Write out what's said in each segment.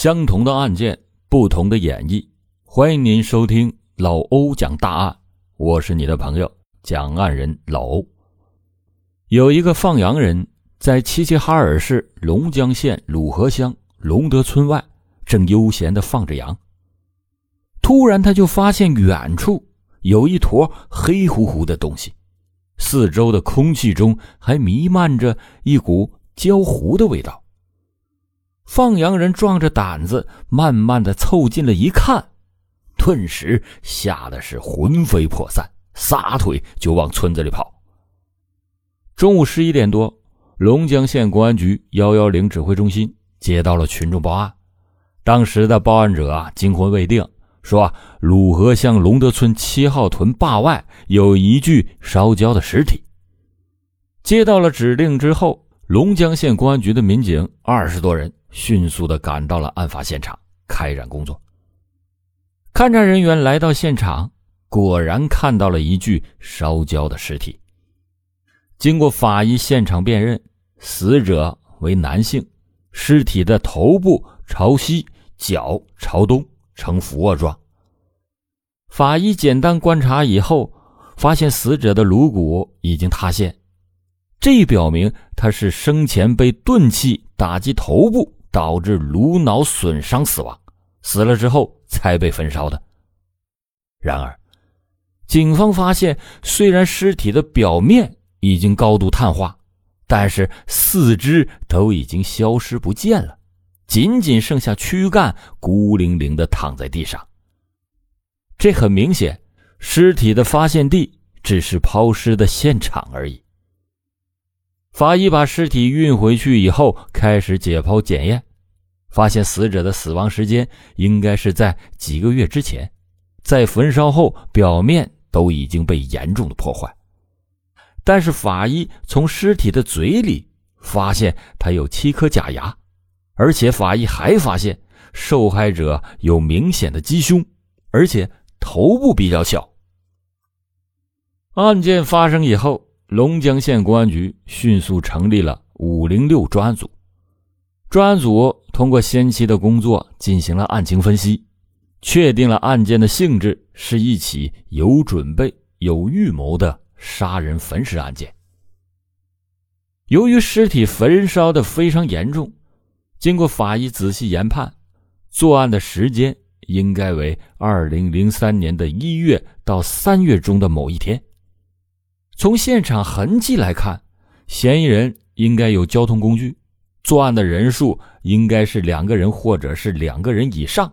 相同的案件，不同的演绎。欢迎您收听老欧讲大案，我是你的朋友讲案人老欧。有一个放羊人，在齐齐哈尔市龙江县鲁河乡龙德村外，正悠闲的放着羊。突然，他就发现远处有一坨黑乎乎的东西，四周的空气中还弥漫着一股焦糊的味道。放羊人壮着胆子，慢慢的凑近了一看，顿时吓得是魂飞魄散，撒腿就往村子里跑。中午十一点多，龙江县公安局幺幺零指挥中心接到了群众报案，当时的报案者啊惊魂未定，说鲁河乡龙德村七号屯坝外有一具烧焦的尸体。接到了指令之后，龙江县公安局的民警二十多人。迅速的赶到了案发现场，开展工作。勘查人员来到现场，果然看到了一具烧焦的尸体。经过法医现场辨认，死者为男性，尸体的头部朝西，脚朝东，呈俯卧状。法医简单观察以后，发现死者的颅骨已经塌陷，这表明他是生前被钝器打击头部。导致颅脑损伤死亡，死了之后才被焚烧的。然而，警方发现，虽然尸体的表面已经高度碳化，但是四肢都已经消失不见了，仅仅剩下躯干孤零零的躺在地上。这很明显，尸体的发现地只是抛尸的现场而已。法医把尸体运回去以后，开始解剖检验，发现死者的死亡时间应该是在几个月之前，在焚烧后表面都已经被严重的破坏。但是法医从尸体的嘴里发现他有七颗假牙，而且法医还发现受害者有明显的鸡胸，而且头部比较小。案件发生以后。龙江县公安局迅速成立了五零六专案组，专案组通过先期的工作进行了案情分析，确定了案件的性质是一起有准备、有预谋的杀人焚尸案件。由于尸体焚烧的非常严重，经过法医仔细研判，作案的时间应该为二零零三年的一月到三月中的某一天。从现场痕迹来看，嫌疑人应该有交通工具，作案的人数应该是两个人或者是两个人以上，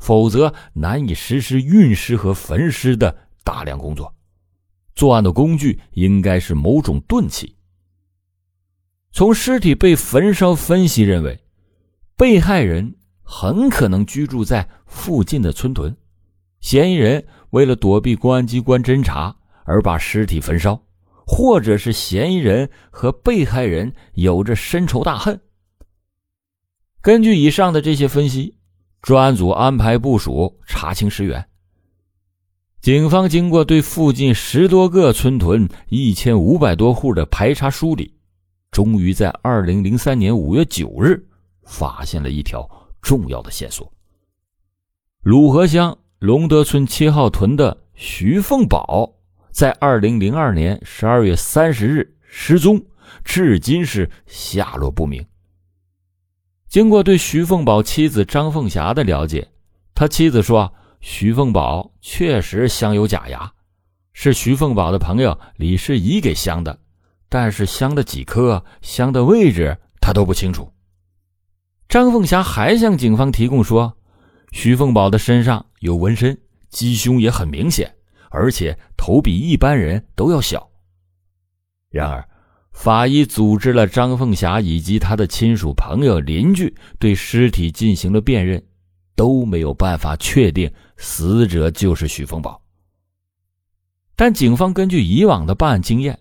否则难以实施运尸和焚尸的大量工作。作案的工具应该是某种钝器。从尸体被焚烧分析认为，被害人很可能居住在附近的村屯，嫌疑人为了躲避公安机关侦查而把尸体焚烧。或者是嫌疑人和被害人有着深仇大恨。根据以上的这些分析，专案组安排部署查清尸源。警方经过对附近十多个村屯一千五百多户的排查梳理，终于在二零零三年五月九日发现了一条重要的线索：鲁河乡龙德村七号屯的徐凤宝。在二零零二年十二月三十日失踪，至今是下落不明。经过对徐凤宝妻子张凤霞的了解，他妻子说，徐凤宝确实镶有假牙，是徐凤宝的朋友李世仪给镶的，但是镶的几颗、镶的位置他都不清楚。张凤霞还向警方提供说，徐凤宝的身上有纹身，鸡胸也很明显。而且头比一般人都要小。然而，法医组织了张凤霞以及她的亲属、朋友、邻居对尸体进行了辨认，都没有办法确定死者就是许凤宝。但警方根据以往的办案经验，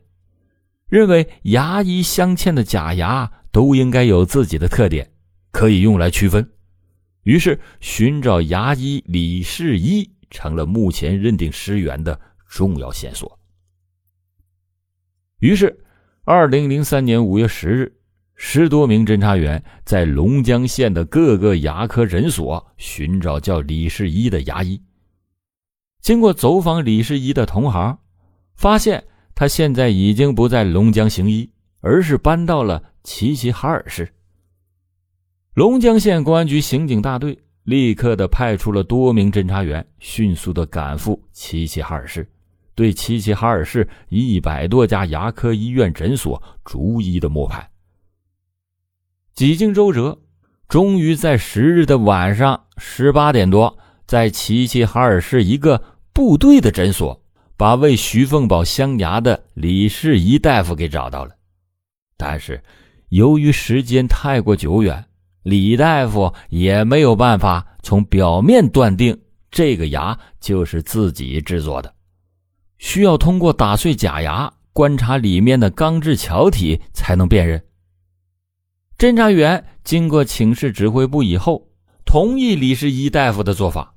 认为牙医镶嵌的假牙都应该有自己的特点，可以用来区分。于是，寻找牙医李世一。成了目前认定尸源的重要线索。于是，二零零三年五月十日，十多名侦查员在龙江县的各个牙科诊所寻找叫李世一的牙医。经过走访李世一的同行，发现他现在已经不在龙江行医，而是搬到了齐齐哈尔市。龙江县公安局刑警大队立刻的派出了多名侦查员，迅速的赶赴齐齐哈尔市，对齐齐哈尔市一百多家牙科医院诊所逐一的摸排。几经周折，终于在十日的晚上十八点多，在齐齐哈尔市一个部队的诊所，把为徐凤宝镶牙的李世宜大夫给找到了。但是，由于时间太过久远，李大夫也没有办法从表面断定这个牙就是自己制作的，需要通过打碎假牙，观察里面的钢制桥体才能辨认。侦查员经过请示指挥部以后，同意李世一大夫的做法。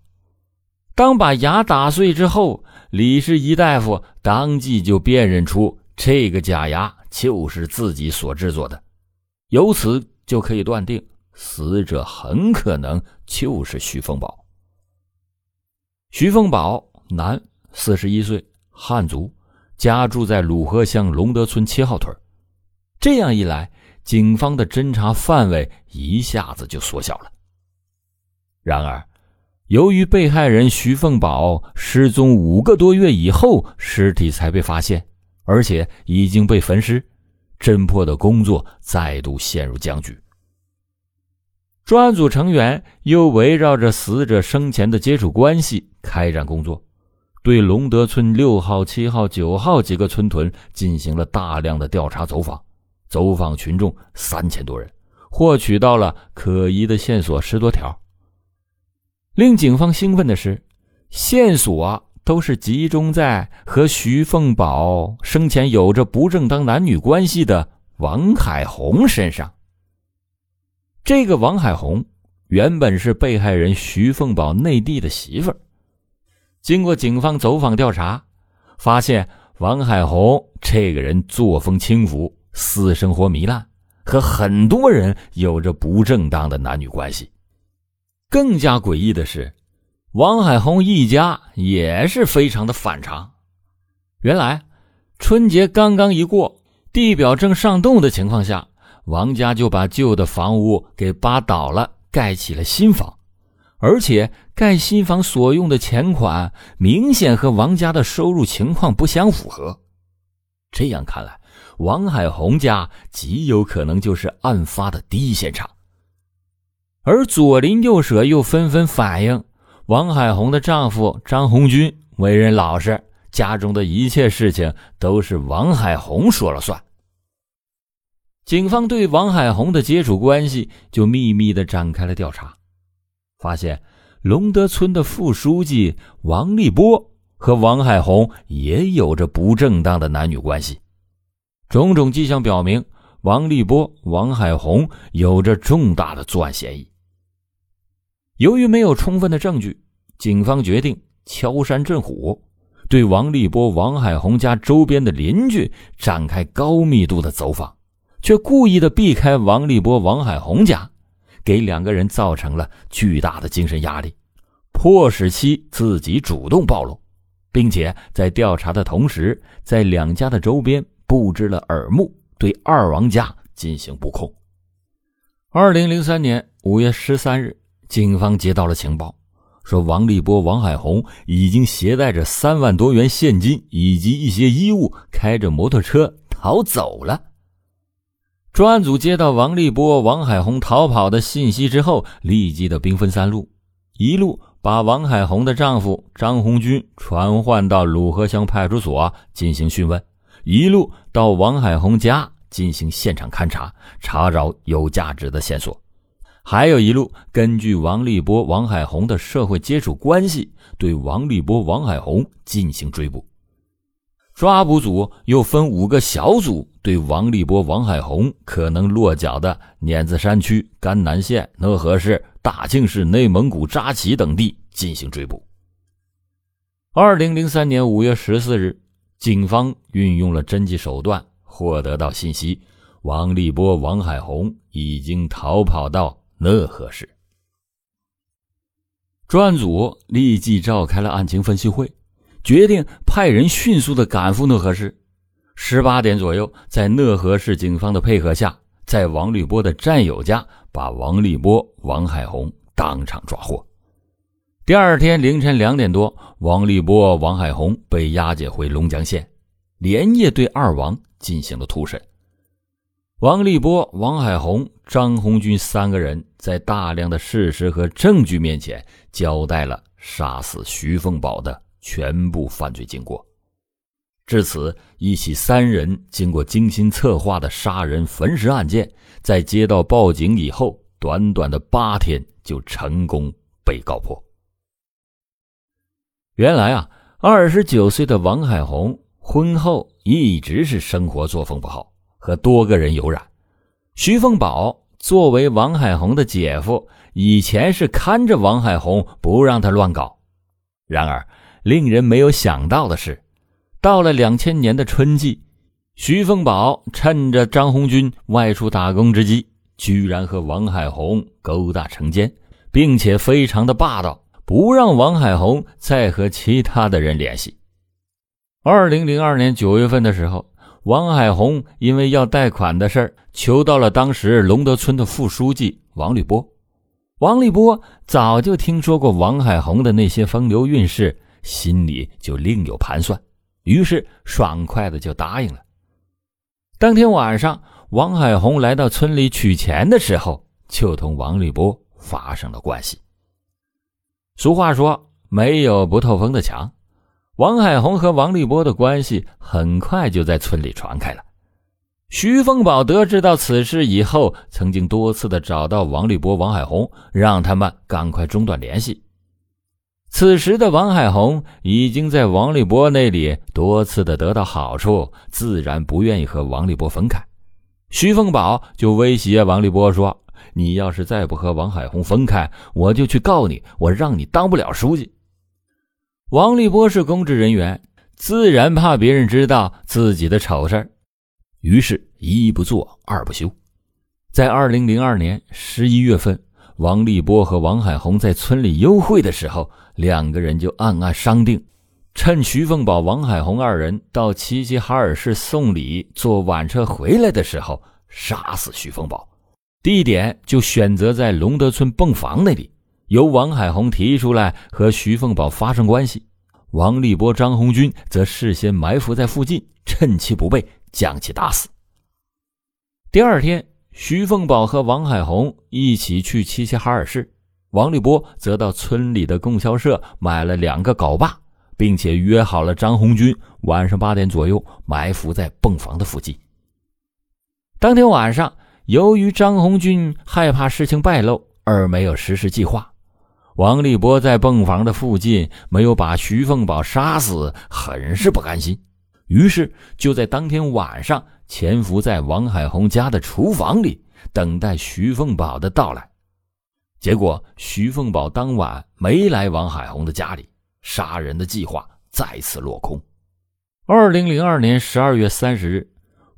当把牙打碎之后，李世一大夫当即就辨认出这个假牙就是自己所制作的，由此就可以断定死者很可能就是徐凤宝。徐凤宝，男，四十一岁，汉族，家住在鲁河乡龙德村七号屯。这样一来。警方的侦查范围一下子就缩小了。然而，由于被害人徐凤宝失踪五个多月以后，尸体才被发现，而且已经被焚尸，侦破的工作再度陷入僵局。专案组成员又围绕着死者生前的接触关系开展工作，对龙德村六号、七号、九号几个村屯进行了大量的调查走访。走访群众三千多人，获取到了可疑的线索十多条。令警方兴奋的是，线索都是集中在和徐凤宝生前有着不正当男女关系的王海红身上。这个王海红原本是被害人徐凤宝内地的媳妇儿。经过警方走访调查，发现王海红这个人作风轻浮。私生活糜烂，和很多人有着不正当的男女关系。更加诡异的是，王海红一家也是非常的反常。原来，春节刚刚一过，地表正上冻的情况下，王家就把旧的房屋给扒倒了，盖起了新房，而且盖新房所用的钱款明显和王家的收入情况不相符合。这样看来。王海红家极有可能就是案发的第一现场，而左邻右舍又纷纷反映，王海红的丈夫张红军为人老实，家中的一切事情都是王海红说了算。警方对王海红的接触关系就秘密的展开了调查，发现龙德村的副书记王立波和王海红也有着不正当的男女关系。种种迹象表明，王立波、王海红有着重大的作案嫌疑。由于没有充分的证据，警方决定敲山震虎，对王立波、王海红家周边的邻居展开高密度的走访，却故意的避开王立波、王海红家，给两个人造成了巨大的精神压力，迫使其自己主动暴露，并且在调查的同时，在两家的周边。布置了耳目，对二王家进行布控。二零零三年五月十三日，警方接到了情报，说王立波、王海红已经携带着三万多元现金以及一些衣物，开着摩托车逃走了。专案组接到王立波、王海红逃跑的信息之后，立即的兵分三路，一路把王海红的丈夫张红军传唤到鲁河乡派出所进行讯问。一路到王海红家进行现场勘查，查找有价值的线索；还有一路根据王立波、王海红的社会接触关系，对王立波、王海红进行追捕。抓捕组又分五个小组，对王立波、王海红可能落脚的碾子山区、甘南县、讷河市、大庆市、内蒙古扎旗等地进行追捕。二零零三年五月十四日。警方运用了侦缉手段，获得到信息：王立波、王海红已经逃跑到讷河市。专案组立即召开了案情分析会，决定派人迅速的赶赴讷河市。十八点左右，在讷河市警方的配合下，在王立波的战友家把王立波、王海红当场抓获。第二天凌晨两点多，王立波、王海红被押解回龙江县，连夜对二王进行了突审。王立波、王海红、张红军三个人在大量的事实和证据面前，交代了杀死徐凤宝的全部犯罪经过。至此，一起三人经过精心策划的杀人焚尸案件，在接到报警以后，短短的八天就成功被告破。原来啊，二十九岁的王海红婚后一直是生活作风不好。和多个人有染，徐凤宝作为王海红的姐夫，以前是看着王海红不让他乱搞。然而，令人没有想到的是，到了两千年的春季，徐凤宝趁着张红军外出打工之机，居然和王海红勾搭成奸，并且非常的霸道，不让王海红再和其他的人联系。二零零二年九月份的时候。王海红因为要贷款的事儿，求到了当时龙德村的副书记王立波。王立波早就听说过王海红的那些风流韵事，心里就另有盘算，于是爽快的就答应了。当天晚上，王海红来到村里取钱的时候，就同王立波发生了关系。俗话说：“没有不透风的墙。”王海红和王立波的关系很快就在村里传开了。徐凤宝得知到此事以后，曾经多次的找到王立波、王海红，让他们赶快中断联系。此时的王海红已经在王立波那里多次的得到好处，自然不愿意和王立波分开。徐凤宝就威胁王立波说：“你要是再不和王海红分开，我就去告你，我让你当不了书记。”王立波是公职人员，自然怕别人知道自己的丑事于是，一不做二不休。在二零零二年十一月份，王立波和王海红在村里幽会的时候，两个人就暗暗商定，趁徐凤宝、王海红二人到齐齐哈尔市送礼、坐晚车回来的时候，杀死徐凤宝。地点就选择在龙德村泵房那里。由王海红提出来和徐凤宝发生关系，王立波、张红军则事先埋伏在附近，趁其不备将其打死。第二天，徐凤宝和王海红一起去齐齐哈尔市，王立波则到村里的供销社买了两个镐把，并且约好了张红军晚上八点左右埋伏在泵房的附近。当天晚上，由于张红军害怕事情败露而没有实施计划。王立波在泵房的附近没有把徐凤宝杀死，很是不甘心，于是就在当天晚上潜伏在王海红家的厨房里，等待徐凤宝的到来。结果徐凤宝当晚没来王海红的家里，杀人的计划再次落空。二零零二年十二月三十日，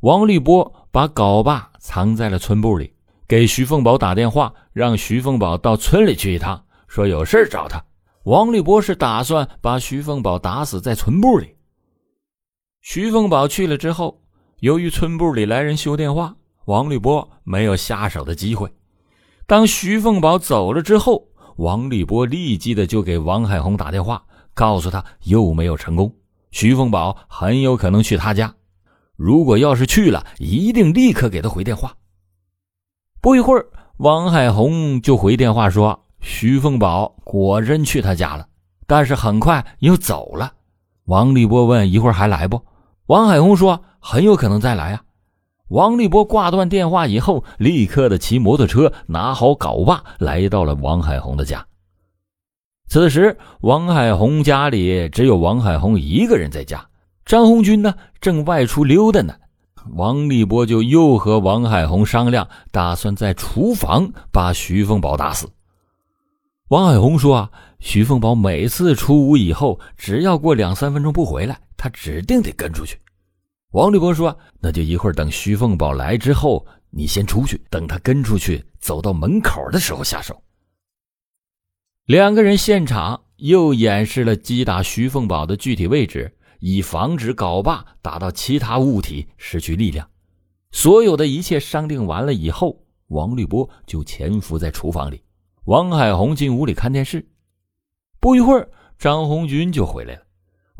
王立波把镐把藏在了村部里，给徐凤宝打电话，让徐凤宝到村里去一趟。说有事找他，王立波是打算把徐凤宝打死在村部里。徐凤宝去了之后，由于村部里来人修电话，王立波没有下手的机会。当徐凤宝走了之后，王立波立即的就给王海红打电话，告诉他又没有成功，徐凤宝很有可能去他家，如果要是去了，一定立刻给他回电话。不一会儿，王海红就回电话说。徐凤宝果真去他家了，但是很快又走了。王立波问：“一会儿还来不？”王海红说：“很有可能再来啊。”王立波挂断电话以后，立刻的骑摩托车，拿好镐把，来到了王海红的家。此时，王海红家里只有王海红一个人在家，张红军呢正外出溜达呢。王立波就又和王海红商量，打算在厨房把徐凤宝打死。王海红说：“啊，徐凤宝每次出屋以后，只要过两三分钟不回来，他指定得跟出去。”王立波说：“那就一会儿等徐凤宝来之后，你先出去，等他跟出去，走到门口的时候下手。”两个人现场又演示了击打徐凤宝的具体位置，以防止镐把打到其他物体失去力量。所有的一切商定完了以后，王立波就潜伏在厨房里，王海红进屋里看电视。不一会儿，张红军就回来了。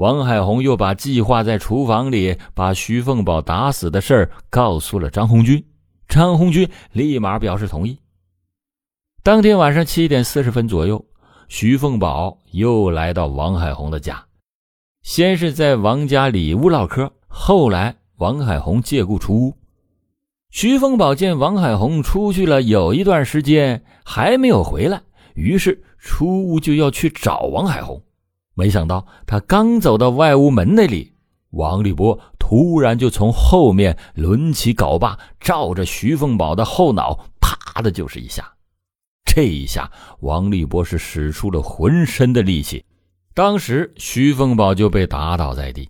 王海红又把计划在厨房里把徐凤宝打死的事儿告诉了张红军，张红军立马表示同意。当天晚上七点四十分左右，徐凤宝又来到王海红的家，先是在王家里屋唠嗑，后来王海红借故出屋。徐凤宝见王海红出去了有一段时间还没有回来，于是出屋就要去找王海红。没想到他刚走到外屋门那里，王立波突然就从后面抡起镐把，照着徐凤宝的后脑，啪的就是一下。这一下，王立波是使出了浑身的力气，当时徐凤宝就被打倒在地。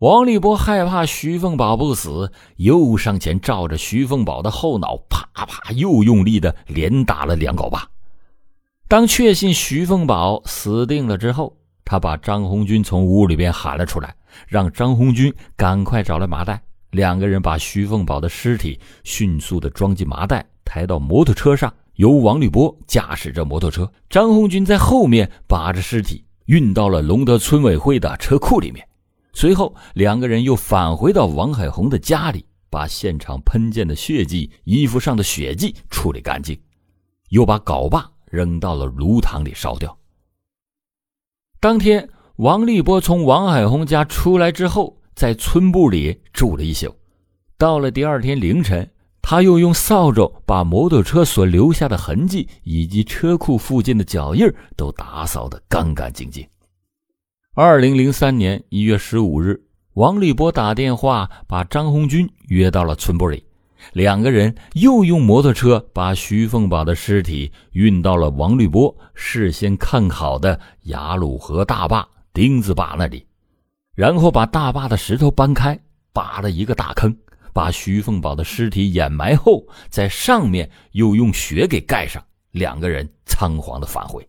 王立波害怕徐凤宝不死，又上前照着徐凤宝的后脑，啪啪又用力的连打了两镐把。当确信徐凤宝死定了之后，他把张红军从屋里边喊了出来，让张红军赶快找来麻袋。两个人把徐凤宝的尸体迅速的装进麻袋，抬到摩托车上，由王立波驾驶着摩托车，张红军在后面把着尸体运到了龙德村委会的车库里面。随后，两个人又返回到王海红的家里，把现场喷溅的血迹、衣服上的血迹处理干净，又把镐把扔到了炉膛里烧掉。当天，王立波从王海红家出来之后，在村部里住了一宿。到了第二天凌晨，他又用扫帚把摩托车所留下的痕迹以及车库附近的脚印都打扫得干干净净。二零零三年一月十五日，王立波打电话把张红军约到了村部里。两个人又用摩托车把徐凤宝的尸体运到了王立波事先看好的雅鲁河大坝钉子坝那里，然后把大坝的石头搬开，扒了一个大坑，把徐凤宝的尸体掩埋后，在上面又用雪给盖上。两个人仓皇的返回。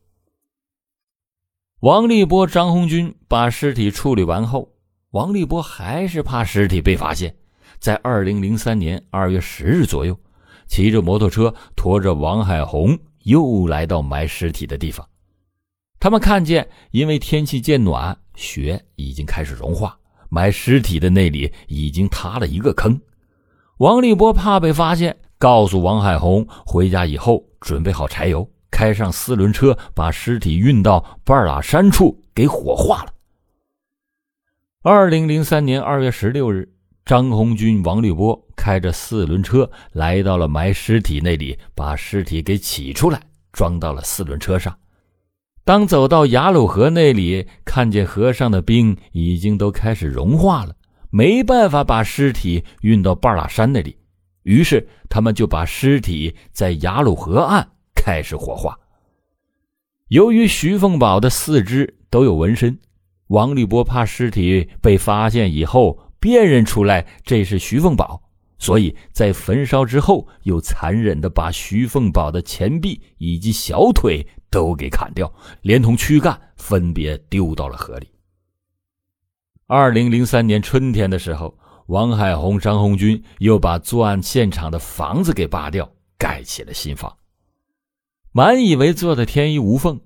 王立波、张红军把尸体处理完后，王立波还是怕尸体被发现。在二零零三年二月十日左右，骑着摩托车驮着王海红又来到埋尸体的地方。他们看见，因为天气渐暖，雪已经开始融化，埋尸体的那里已经塌了一个坑。王立波怕被发现，告诉王海红，回家以后准备好柴油，开上四轮车，把尸体运到半拉山处给火化了。二零零三年二月十六日。张红军、王立波开着四轮车来到了埋尸体那里，把尸体给起出来，装到了四轮车上。当走到雅鲁河那里，看见河上的冰已经都开始融化了，没办法把尸体运到半拉山那里，于是他们就把尸体在雅鲁河岸开始火化。由于徐凤宝的四肢都有纹身，王立波怕尸体被发现以后。辨认出来这是徐凤宝，所以在焚烧之后，又残忍的把徐凤宝的前臂以及小腿都给砍掉，连同躯干分别丢到了河里。二零零三年春天的时候，王海红、张红军又把作案现场的房子给扒掉，盖起了新房。满以为做的天衣无缝，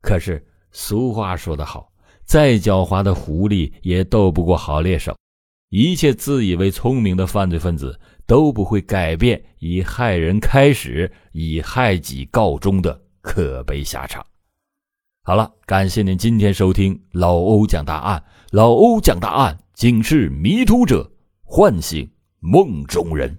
可是俗话说得好，再狡猾的狐狸也斗不过好猎手。一切自以为聪明的犯罪分子都不会改变以害人开始，以害己告终的可悲下场。好了，感谢您今天收听老欧讲大案。老欧讲大案，警示迷途者，唤醒梦中人。